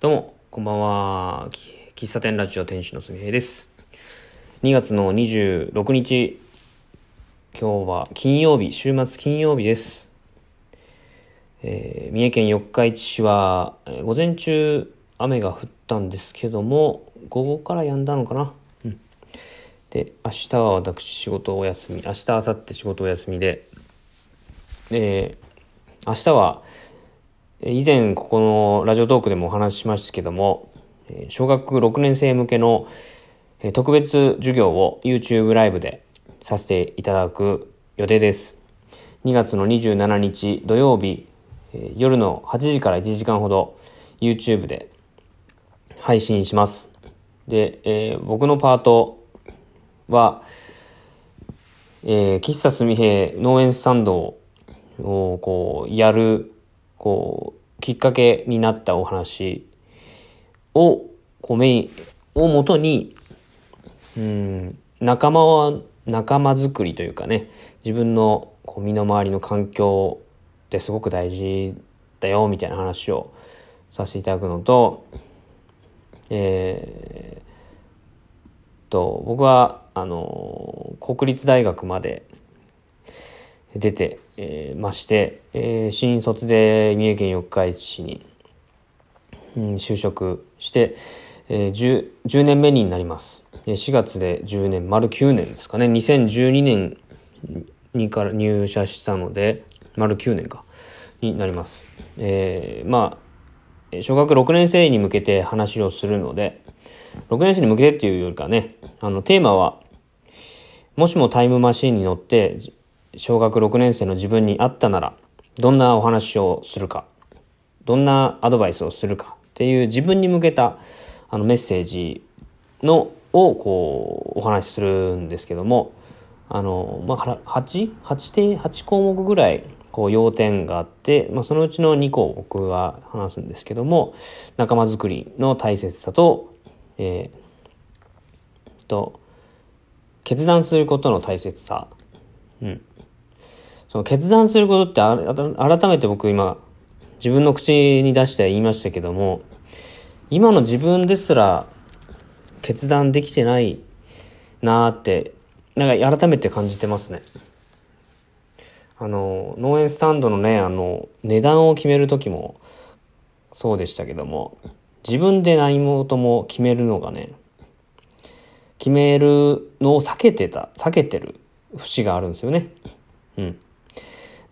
どうも、こんばんは。喫茶店ラジオ店主のすみへいです。2月の26日、今日は金曜日、週末金曜日です。えー三重県四日市市は、えー午前中雨が降ったんですけども、午後から止んだのかな。うん。で、明日は私仕事お休み、明日、明後日仕事お休みで、えー明日は、以前ここのラジオトークでもお話ししましたけども、小学6年生向けの特別授業を YouTube ライブでさせていただく予定です。2月の27日土曜日、夜の8時から1時間ほど YouTube で配信します。で、えー僕のパートは、えー喫茶すみへ農園スタンドをこうやるこうきっかけになったお話をこうメインをもとにうん仲間は仲間づくりというかね自分のこう身の回りの環境ってすごく大事だよみたいな話をさせていただくのとえーと僕はあの国立大学まで出て、えーまして、えー新卒で三重県四日市市に、うん、就職して、えー 10, 10年目になります。4月で10年、丸9年ですかね。2012年にから入社したので、丸9年か、になります。えーまあ、小学6年生に向けて話をするので、6年生に向けてっていうよりかね、あの、テーマは、もしもタイムマシンに乗って、小学6年生の自分に会ったなら、どんなお話をするか、どんなアドバイスをするかっていう自分に向けたあのメッセージのをこうお話しするんですけども、あの、まあ、8、8点、8項目ぐらいこう要点があって、まあ、そのうちの2個を僕は話すんですけども、仲間づくりの大切さと、えーと、決断することの大切さ、うん。その決断することって改めて僕今自分の口に出して言いましたけども今の自分ですら決断できてないなーってなんか改めて感じてますね。あの農園スタンドのねあの値段を決める時もそうでしたけども自分で何事も決めるのがね決めるのを避けてた避けてる節があるんですよね。うん。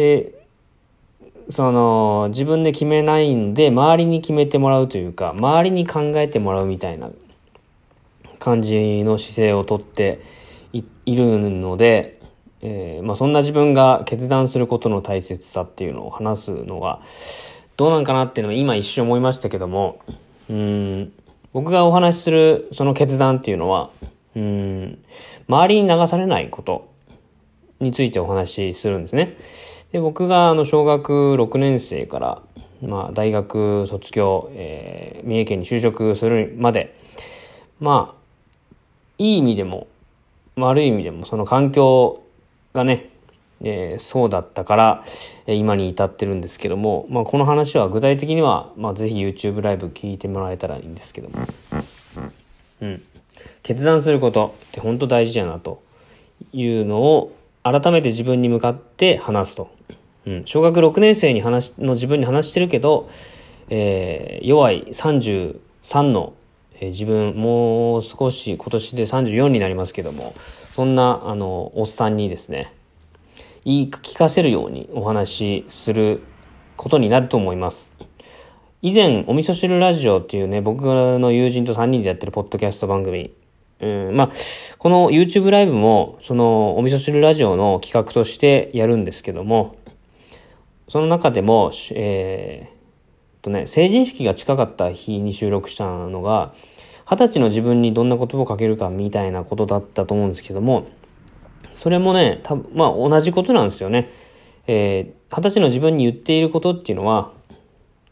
でその自分で決めないんで周りに決めてもらうというか周りに考えてもらうみたいな感じの姿勢をとっているので、えーまあ、そんな自分が決断することの大切さっていうのを話すのがどうなんかなっていうのは今一瞬思いましたけどもうん僕がお話しするその決断っていうのはうん周りに流されないことについてお話しするんですね。で僕があの小学6年生から、まあ、大学卒業、えー三重県に就職するまでまあいい意味でも悪い意味でもその環境がね、えーそうだったから、えー今に至ってるんですけども、まあ、この話は具体的には、まあ、ぜひ YouTube ライブ聞いてもらえたらいいんですけども、うん、決断することって本当大事だなというのを改めて自分に向かって話すと。うん、小学6年生に話の自分に話してるけど、えー弱い33の、えー自分、もう少し今年で34になりますけども、そんな、あの、おっさんにですね、言い聞かせるようにお話しすることになると思います。以前、お味噌汁ラジオっていうね、僕の友人と3人でやってるポッドキャスト番組、うん、まあ、この YouTube ライブも、その、お味噌汁ラジオの企画としてやるんですけども、その中でも、えーとね、成人式が近かった日に収録したのが、二十歳の自分にどんな言葉をかけるかみたいなことだったと思うんですけども、それもね、たまあ同じことなんですよね。えー二十歳の自分に言っていることっていうのは、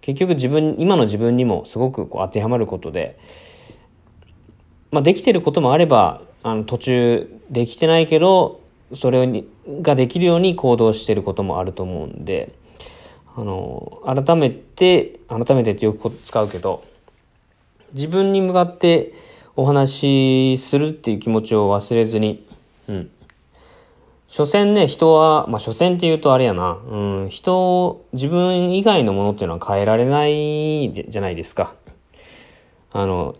結局自分、今の自分にもすごくこう当てはまることで、まあできてることもあれば、あの途中できてないけど、それにができるように行動してることもあると思うんで、あの、改めて、改めてってよく使うけど、自分に向かってお話しするっていう気持ちを忘れずに、うん。所詮ね、人は、まあ、所詮って言うとあれやな、うん、人を、自分以外のものっていうのは変えられないじゃないですか。あの、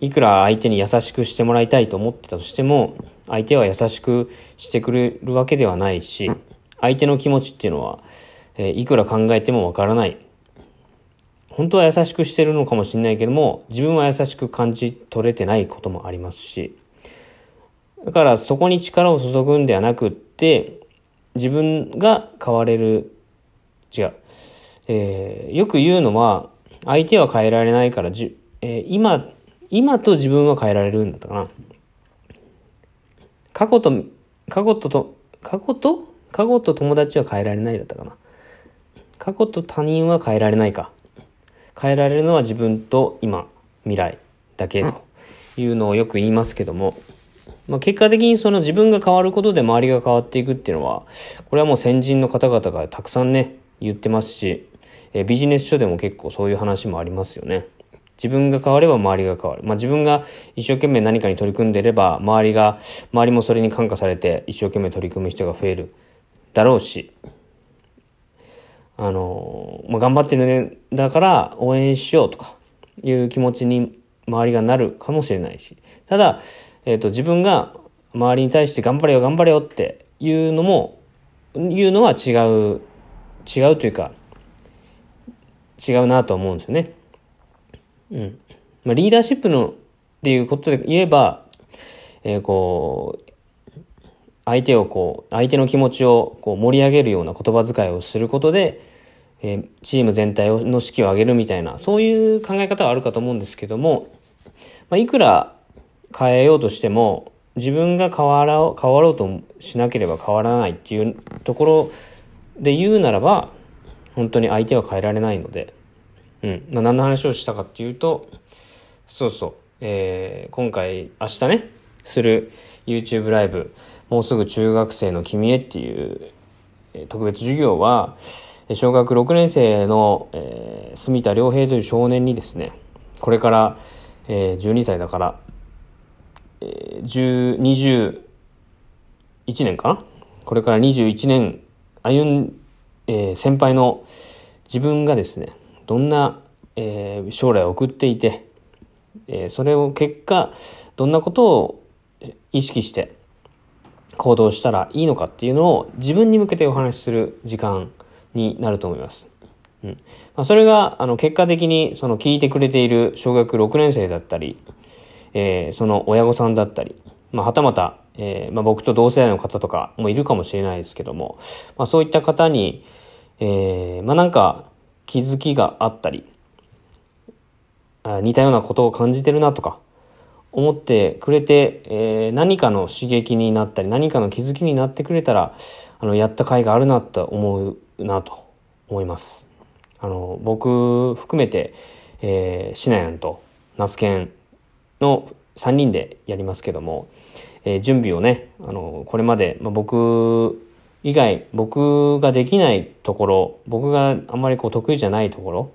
いくら相手に優しくしてもらいたいと思ってたとしても、相手は優しくしてくれるわけではないし、相手の気持ちっていうのは、え、いくら考えてもわからない。本当は優しくしてるのかもしれないけども、自分は優しく感じ取れてないこともありますし、だからそこに力を注ぐんではなくって、自分が変われる、違う。えー、よく言うのは、相手は変えられないからじ、えー、今、今と自分は変えられるんだったかな。過去と、過去とと、過去と過去と友達は変えられないだったかな。過去と他人は変えられないか。変えられるのは自分と今、未来だけというのをよく言いますけども、まあ、結果的にその自分が変わることで周りが変わっていくっていうのは、これはもう先人の方々がたくさんね、言ってますし、えビジネス書でも結構そういう話もありますよね。自分が変われば周りが変わる。まあ自分が一生懸命何かに取り組んでいれば、周りが、周りもそれに感化されて一生懸命取り組む人が増えるだろうし、あの、まあ、頑張ってるね、だから応援しようとかいう気持ちに周りがなるかもしれないし、ただ、えっ、ー、と、自分が周りに対して頑張れよ、頑張れよっていうのも、いうのは違う、違うというか、違うなと思うんですよね。うん。まあ、リーダーシップのっていうことで言えば、えー、こう、相手をこう、相手の気持ちをこう盛り上げるような言葉遣いをすることで、えー、チーム全体の士気を上げるみたいな、そういう考え方はあるかと思うんですけども、まあ、いくら変えようとしても、自分が変わら変わろうとしなければ変わらないっていうところで言うならば、本当に相手は変えられないので、うん。まあ、何の話をしたかっていうと、そうそう、えー、今回、明日ね、する YouTube ライブ、もうすぐ中学生の君へっていう、特別授業は、小学6年生の、えー、住田良平という少年にですね、これから、えー、12歳だから、えー、21年かな？これから21年歩ん、えー、先輩の自分がですね、どんな、えー、将来を送っていて、えー、それを結果、どんなことを意識して行動したらいいのかっていうのを自分に向けてお話しする時間になると思います。うんまあ、それがあの結果的にその聞いてくれている小学6年生だったり、えー、その親御さんだったり、まあ、はたまた、えーまあ、僕と同世代の方とかもいるかもしれないですけども、まあ、そういった方に、えー、まあなんか気づきがあったり、あ似たようなことを感じてるなとか、思ってくれて、えー、何かの刺激になったり、何かの気づきになってくれたら、あの、やった甲斐があるなと思うなと思います。あの、僕含めて、えー、シナヤンとナスケンの3人でやりますけども、えー、準備をね、あの、これまで、まあ、僕以外、僕ができないところ、僕があんまりこう得意じゃないところ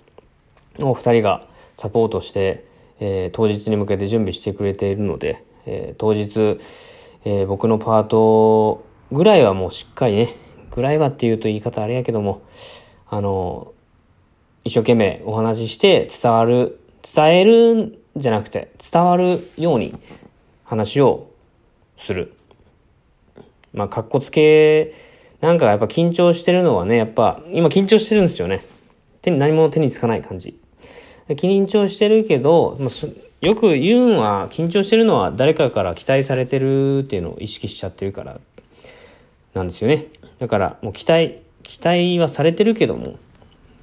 を2人がサポートして、えー、当日に向けて準備してくれているので、えー、当日、えー、僕のパートぐらいはもうしっかりね、ぐらいはっていうと言い方あれやけども、あの、一生懸命お話しして伝わる、伝えるんじゃなくて伝わるように話をする。まあ、かっこつけ、なんかやっぱ緊張してるのはね、やっぱ、今緊張してるんですよね。手に何も手につかない感じ。緊張してるけど、まあ、よく言うんは、緊張してるのは誰かから期待されてるっていうのを意識しちゃってるから、なんですよね。だから、もう期待、期待はされてるけども、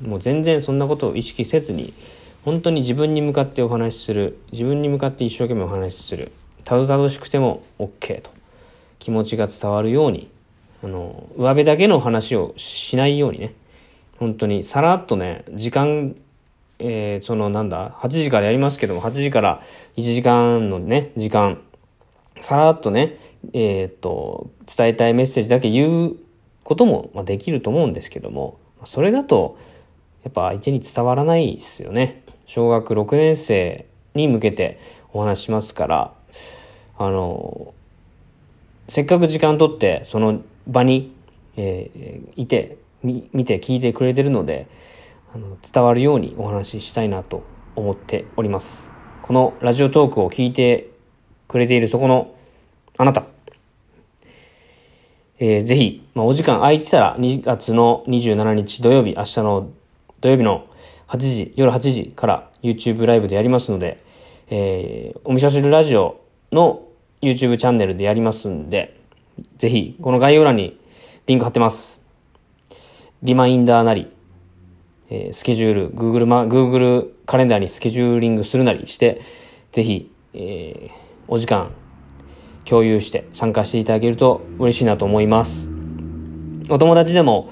もう全然そんなことを意識せずに、本当に自分に向かってお話しする、自分に向かって一生懸命お話しする、たどたどしくても OK と、気持ちが伝わるように、あの、上辺だけの話をしないようにね、本当にさらっとね、時間、えー、そのなんだ、8時からやりますけども、8時から1時間のね、時間、さらっとね、えー、っと、伝えたいメッセージだけ言うことも、ま、できると思うんですけども、それだと、やっぱ相手に伝わらないですよね。小学6年生に向けてお話しますから、あの、せっかく時間取ってその場に、えーいて、見て聞いてくれてるので、あの伝わるようにお話ししたいなと思っております。このラジオトークを聞いてくれているそこのあなた、えーぜひ、まあ、お時間空いてたら2月の27日土曜日、明日の土曜日の8時、夜8時から YouTube ライブでやりますので、えーお味噌汁ラジオの YouTube チャンネルでやりますんで、ぜひ、この概要欄にリンク貼ってます。リマインダーなり、えースケジュール、Google, ま、Google カレンダーにスケジューリングするなりして、ぜひ、えーお時間共有して参加していただけると嬉しいなと思います。お友達でも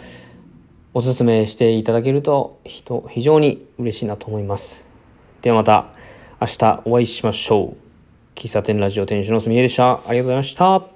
おすすめしていただけるとひと非常に嬉しいなと思います。ではまた明日お会いしましょう。喫茶店ラジオ店主のすみえでした。ありがとうございました。